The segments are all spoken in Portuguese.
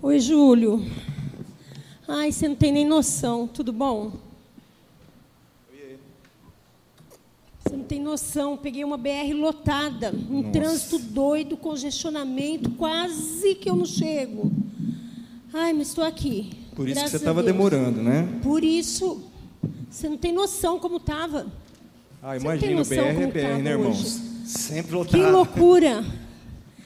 Oi, Júlio. Ai, você não tem nem noção. Tudo bom? Você não tem noção. Peguei uma BR lotada, um Nossa. trânsito doido, congestionamento, quase que eu não chego. Ai, mas estou aqui. Por isso que você estava demorando, né? Por isso. Você não tem noção como estava. Ah, imagina, BR é BR, né, irmãos? hoje. Sempre Que lotado. loucura.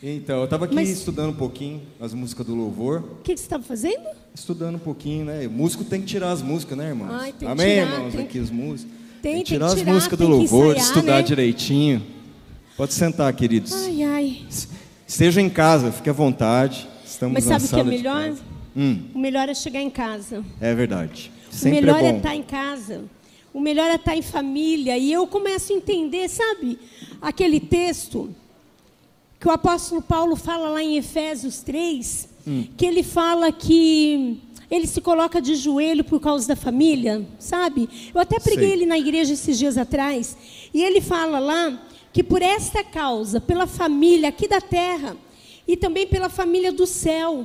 Então, eu estava aqui Mas- estudando um pouquinho as músicas do louvor. O que que você estava fazendo? Estudando um pouquinho, né? O músico tem que tirar as músicas, né, irmãos? Ai, tem que Amém, tirar, irmãos? tem Aqui os músicos. Tem, tem que tirar que as tirar, músicas do tem que louvor, ensaiar, estudar né? direitinho. Pode sentar, queridos. Ai, ai. Esteja em casa, fique à vontade. Estamos Mas sabe o que é melhor? casa. Hum, O melhor é chegar em casa. é verdade. o Sempre melhor é é, estar em casa. O melhor é estar em família. E eu começo a entender, sabe, aquele texto que o apóstolo Paulo fala lá em Efésios 3, Hum. que ele fala que ele se coloca de joelho por causa da família, sabe? Eu até preguei Sei. ele na igreja esses dias atrás, e ele fala lá que por esta causa, pela família aqui da terra e também pela família do céu,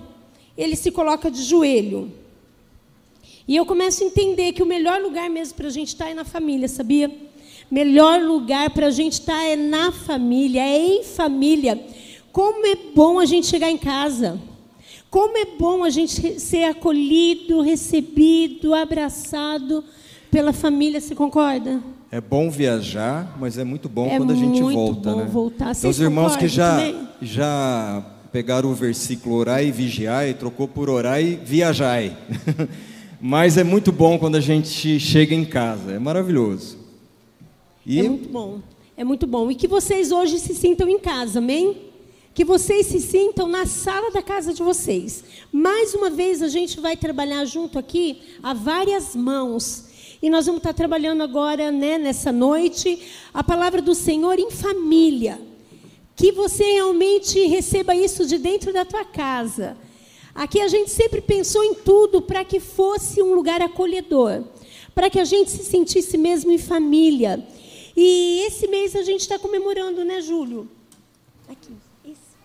ele se coloca de joelho. E eu começo a entender que o melhor lugar mesmo para a gente estar é na família, sabia? Melhor lugar para a gente estar é na família, é em família. Como é bom a gente chegar em casa. Como é bom a gente ser acolhido, recebido, abraçado pela família, você concorda? É bom viajar, mas é muito bom É quando a gente muito volta, né? voltar. Então, os irmãos que já, também? já pegaram o versículo orar e vigiar e trocou por orar e viajai. mas é muito bom quando a gente chega em casa, é maravilhoso. E É muito bom. É muito bom. E que vocês hoje se sintam em casa, amém? Que vocês se sintam na sala da casa de vocês. Mais uma vez, a gente vai trabalhar junto aqui a várias mãos. E nós vamos estar trabalhando agora, né, nessa noite, a palavra do Senhor em família. Que você realmente receba isso de dentro da tua casa. Aqui a gente sempre pensou em tudo para que fosse um lugar acolhedor, para que a gente se sentisse mesmo em família. E esse mês a gente está comemorando, né, Júlio? Aqui, isso.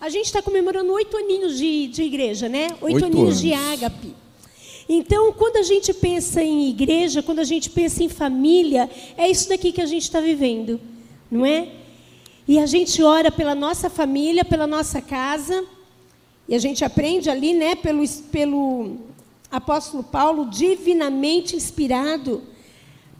A gente está comemorando oito aninhos de, de igreja, né? Oito, Oito aninhos de anos. ágape. Então, quando a gente pensa em igreja, quando a gente pensa em família, é isso daqui que a gente está vivendo, não é? E a gente ora pela nossa família, pela nossa casa, e a gente aprende ali, né, pelo, pelo apóstolo Paulo, divinamente inspirado.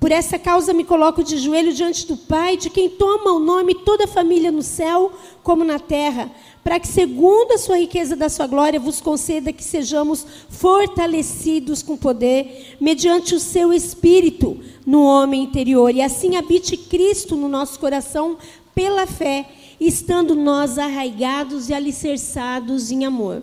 Por essa causa me coloco de joelho diante do Pai, de quem toma o nome toda a família no céu como na terra, para que, segundo a sua riqueza da sua glória, vos conceda que sejamos fortalecidos com poder, mediante o seu espírito no homem interior, e assim habite Cristo no nosso coração pela fé, estando nós arraigados e alicerçados em amor.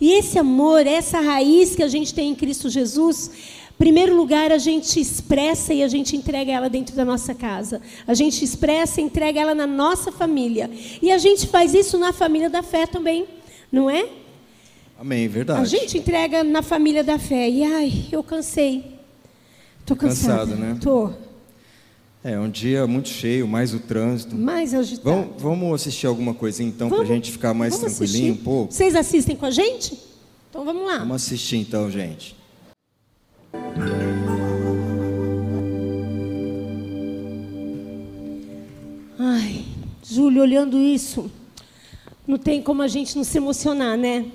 E esse amor, essa raiz que a gente tem em Cristo Jesus, primeiro lugar, a gente expressa e a gente entrega ela dentro da nossa casa. A gente expressa e entrega ela na nossa família. E a gente faz isso na família da fé também, não é? Amém, verdade. A gente entrega na família da fé. E ai, eu cansei. Tô cansada. Cansado, né? Tô. É um dia muito cheio, mais o trânsito. Mais agitado. Vamos, vamos assistir alguma coisinha então, para a gente ficar mais tranquilinho assistir. um pouco? Vocês assistem com a gente? Então vamos lá. Vamos assistir então, gente. Ai, Júlio, olhando isso, não tem como a gente não se emocionar, né?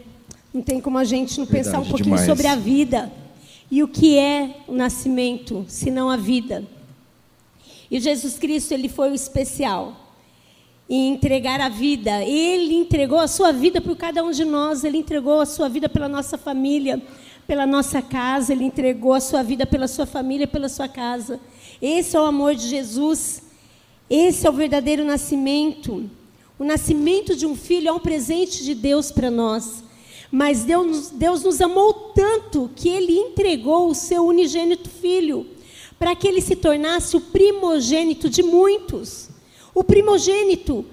Não tem como a gente não pensar um Verdade, pouquinho demais. sobre a vida. E o que é o nascimento, se não a vida? E Jesus Cristo, ele foi o especial em entregar a vida. Ele entregou a sua vida por cada um de nós, ele entregou a sua vida pela nossa família, pela nossa casa, ele entregou a sua vida pela sua família, pela sua casa. Esse é o amor de Jesus. Esse é o verdadeiro nascimento. O nascimento de um filho é um presente de Deus para nós. Mas Deus, Deus nos amou tanto que Ele entregou o seu unigênito filho para que ele se tornasse o primogênito de muitos. O primogênito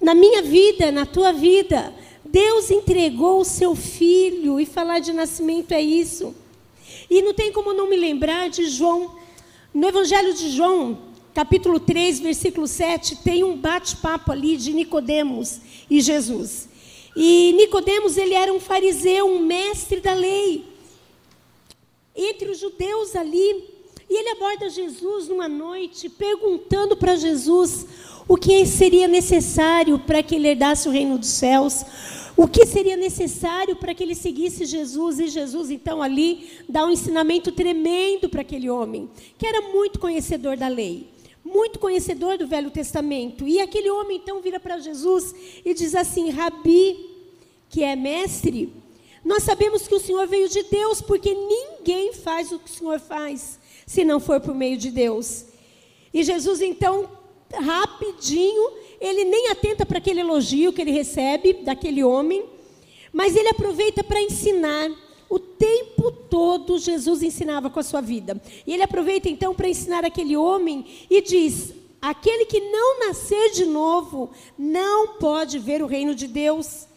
na minha vida, na tua vida. Deus entregou o seu filho e falar de nascimento é isso. E não tem como não me lembrar de João. No Evangelho de João, capítulo 3, versículo 7, tem um bate-papo ali de Nicodemos e Jesus. E Nicodemos, ele era um fariseu, um mestre da lei. Entre os judeus ali, e ele aborda Jesus numa noite, perguntando para Jesus o que seria necessário para que ele herdasse o reino dos céus, o que seria necessário para que ele seguisse Jesus. E Jesus, então, ali dá um ensinamento tremendo para aquele homem, que era muito conhecedor da lei muito conhecedor do Velho Testamento. E aquele homem então vira para Jesus e diz assim: Rabi, que é mestre, nós sabemos que o Senhor veio de Deus, porque ninguém faz o que o Senhor faz, se não for por meio de Deus. E Jesus então, rapidinho, ele nem atenta para aquele elogio que ele recebe daquele homem, mas ele aproveita para ensinar. O tempo todo Jesus ensinava com a sua vida. E ele aproveita então para ensinar aquele homem e diz: aquele que não nascer de novo não pode ver o reino de Deus.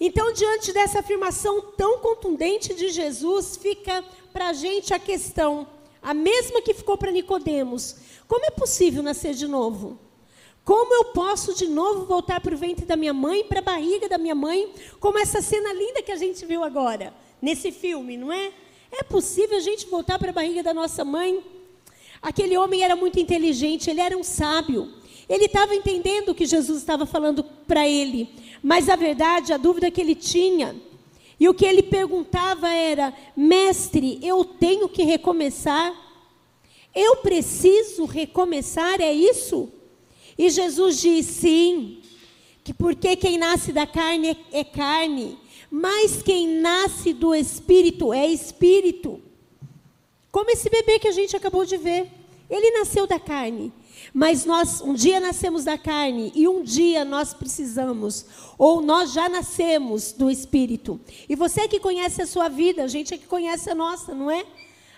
Então, diante dessa afirmação tão contundente de Jesus, fica para a gente a questão, a mesma que ficou para Nicodemos: como é possível nascer de novo? Como eu posso de novo voltar para o ventre da minha mãe, para a barriga da minha mãe, como essa cena linda que a gente viu agora? nesse filme, não é? É possível a gente voltar para a barriga da nossa mãe? Aquele homem era muito inteligente, ele era um sábio. Ele estava entendendo o que Jesus estava falando para ele, mas a verdade, a dúvida que ele tinha, e o que ele perguntava era: Mestre, eu tenho que recomeçar? Eu preciso recomeçar, é isso? E Jesus diz: Sim, que porque quem nasce da carne é, carne, mas quem nasce do espírito é espírito. Como esse bebê que a gente acabou de ver. Ele nasceu da carne. Mas nós um dia nascemos da carne e um dia nós precisamos, ou nós já nascemos do espírito. E você que conhece a sua vida, a gente é que conhece a nossa, não é?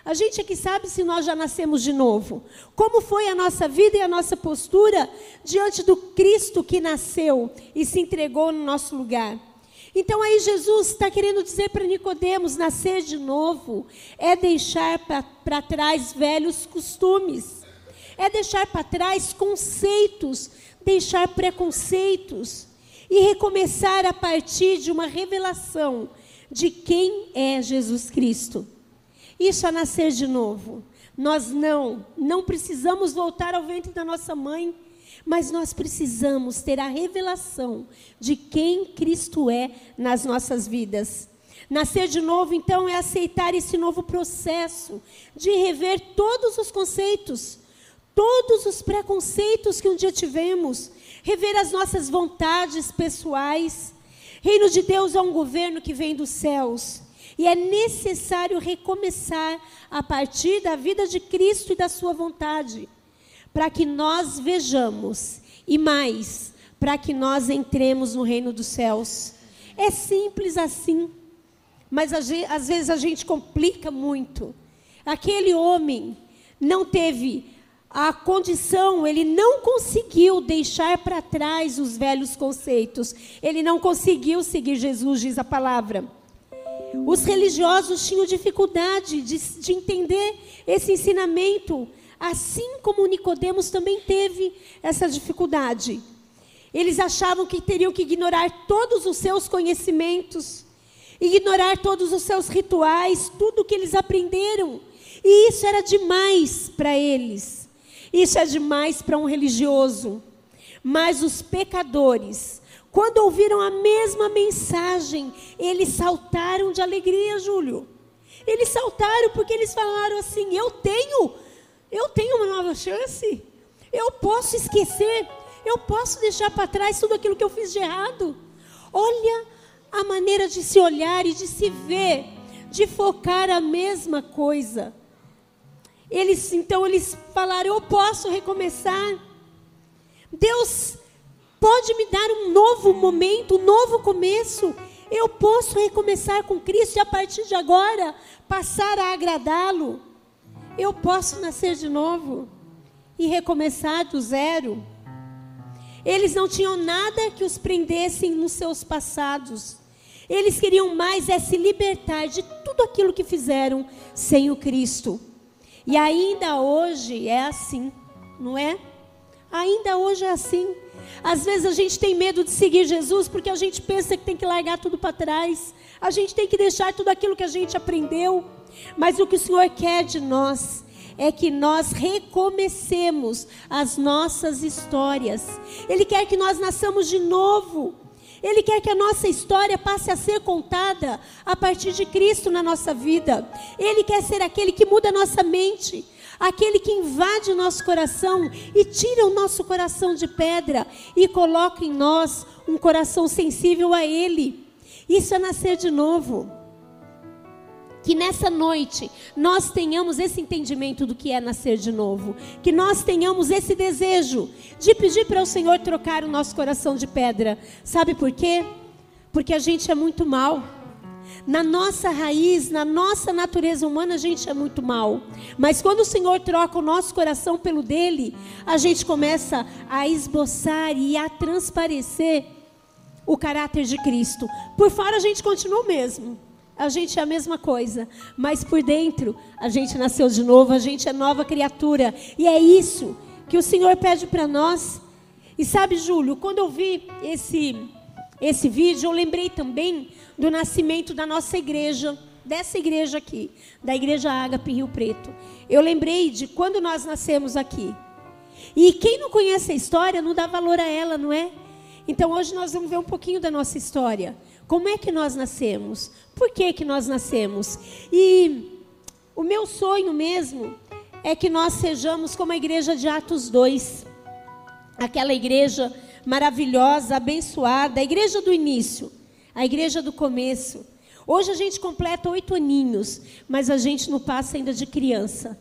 A gente é que sabe se nós já nascemos de novo. Como foi a nossa vida e a nossa postura diante do Cristo que nasceu e se entregou no nosso lugar. Então aí Jesus está querendo dizer para Nicodemos, nascer de novo é deixar para trás velhos costumes, é deixar para trás conceitos, deixar preconceitos e recomeçar a partir de uma revelação de quem é Jesus Cristo. Isso é nascer de novo. Nós não, não precisamos voltar ao ventre da nossa mãe mas nós precisamos ter a revelação de quem Cristo é nas nossas vidas. Nascer de novo, então, é aceitar esse novo processo de rever todos os conceitos, todos os preconceitos que um dia tivemos, rever as nossas vontades pessoais. Reino de Deus é um governo que vem dos céus. E é necessário recomeçar a partir da vida de Cristo e da sua vontade para que nós vejamos e mais, para que nós entremos no reino dos céus. É simples assim, mas às vezes a gente complica muito. Aquele homem não teve a condição, ele não conseguiu deixar para trás os velhos conceitos. Ele não conseguiu seguir Jesus, diz a palavra. Os religiosos tinham dificuldade de, de entender esse ensinamento Assim como Nicodemos também teve essa dificuldade. Eles achavam que teriam que ignorar todos os seus conhecimentos, ignorar todos os seus rituais, tudo que eles aprenderam. E isso era demais para eles. Isso é demais para um religioso. Mas os pecadores, quando ouviram a mesma mensagem, eles saltaram de alegria, Júlio. Eles saltaram porque eles falaram assim: Eu tenho eu tenho uma nova chance. Eu posso esquecer. Eu posso deixar para trás tudo aquilo que eu fiz de errado. Olha a maneira de se olhar e de se ver, de focar a mesma coisa. Eles então eles falaram: "Eu posso recomeçar. Deus pode me dar um novo momento, um novo começo. Eu posso recomeçar com Cristo e a partir de agora passar a agradá-lo." Eu posso nascer de novo e recomeçar do zero. Eles não tinham nada que os prendessem nos seus passados. Eles queriam mais é se libertar de tudo aquilo que fizeram sem o Cristo. E ainda hoje é assim, não é? Ainda hoje é assim. Às vezes a gente tem medo de seguir Jesus porque a gente pensa que tem que largar tudo para trás. A gente tem que deixar tudo aquilo que a gente aprendeu. Mas o que o Senhor quer de nós é que nós recomecemos as nossas histórias. Ele quer que nós nasçamos de novo. Ele quer que a nossa história passe a ser contada a partir de Cristo na nossa vida. Ele quer ser aquele que muda a nossa mente, aquele que invade o nosso coração e tira o nosso coração de pedra e coloca em nós um coração sensível a Ele. Isso é nascer de novo. Que nessa noite nós tenhamos esse entendimento do que é nascer de novo. Que nós tenhamos esse desejo de pedir para o Senhor trocar o nosso coração de pedra. Sabe por quê? Porque a gente é muito mal. Na nossa raiz, na nossa natureza humana, a gente é muito mal. Mas quando o Senhor troca o nosso coração pelo dele, a gente começa a esboçar e a transparecer o caráter de Cristo. Por fora a gente continua o mesmo a gente é a mesma coisa, mas por dentro a gente nasceu de novo, a gente é nova criatura, e é isso que o Senhor pede para nós. E sabe, Júlio, quando eu vi esse esse vídeo, eu lembrei também do nascimento da nossa igreja, dessa igreja aqui, da igreja Ágape Rio Preto. Eu lembrei de quando nós nascemos aqui. E quem não conhece a história não dá valor a ela, não é? Então hoje nós vamos ver um pouquinho da nossa história. Como é que nós nascemos? Por que, que nós nascemos? E o meu sonho mesmo é que nós sejamos como a igreja de Atos 2. Aquela igreja maravilhosa, abençoada, a igreja do início, a igreja do começo. Hoje a gente completa oito aninhos, mas a gente não passa ainda de criança.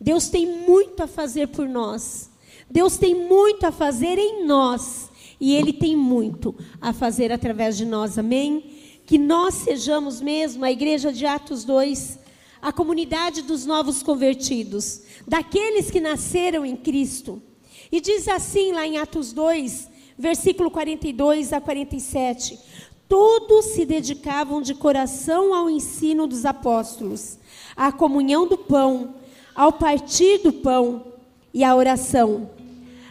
Deus tem muito a fazer por nós. Deus tem muito a fazer em nós. E Ele tem muito a fazer através de nós, amém? Que nós sejamos mesmo a igreja de Atos 2, a comunidade dos novos convertidos, daqueles que nasceram em Cristo. E diz assim lá em Atos 2, versículo 42 a 47. Todos se dedicavam de coração ao ensino dos apóstolos, à comunhão do pão, ao partir do pão e à oração.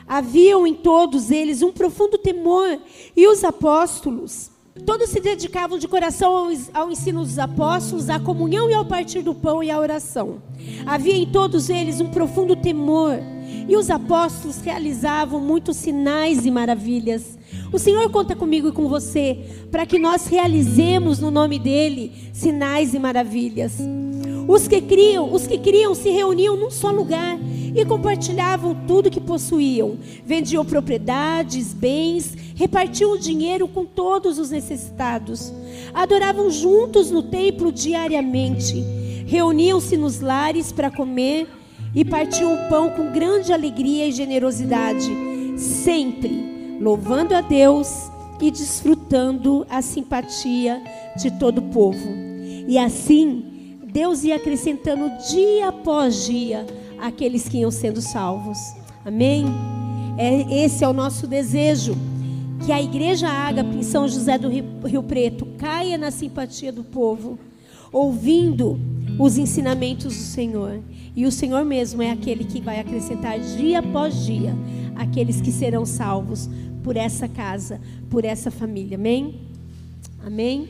Haviam em todos eles um profundo temor, e os apóstolos, todos se dedicavam de coração ao, ensino dos apóstolos, à comunhão e ao partir do pão e à oração. Havia em todos eles um profundo temor, e os apóstolos realizavam muitos sinais e maravilhas. O Senhor conta comigo e com você para que nós realizemos no nome dele sinais e maravilhas. Os que criam, os que criam se reuniam num só lugar e compartilhavam tudo que possuíam. Vendiam propriedades, bens, repartiam o dinheiro com todos os necessitados. Adoravam juntos no templo diariamente. Reuniam-se nos lares para comer e partiam o pão com grande alegria e generosidade, sempre louvando a Deus e desfrutando a simpatia de todo o povo. E assim, Deus ia acrescentando dia após dia aqueles que iam sendo salvos. Amém? É, esse é o nosso desejo. Que a igreja Ágape em São José do Rio, Rio Preto caia na simpatia do povo, ouvindo os ensinamentos do Senhor. E o Senhor mesmo é aquele que vai acrescentar dia após dia aqueles que serão salvos por essa casa, por essa família. Amém? Amém?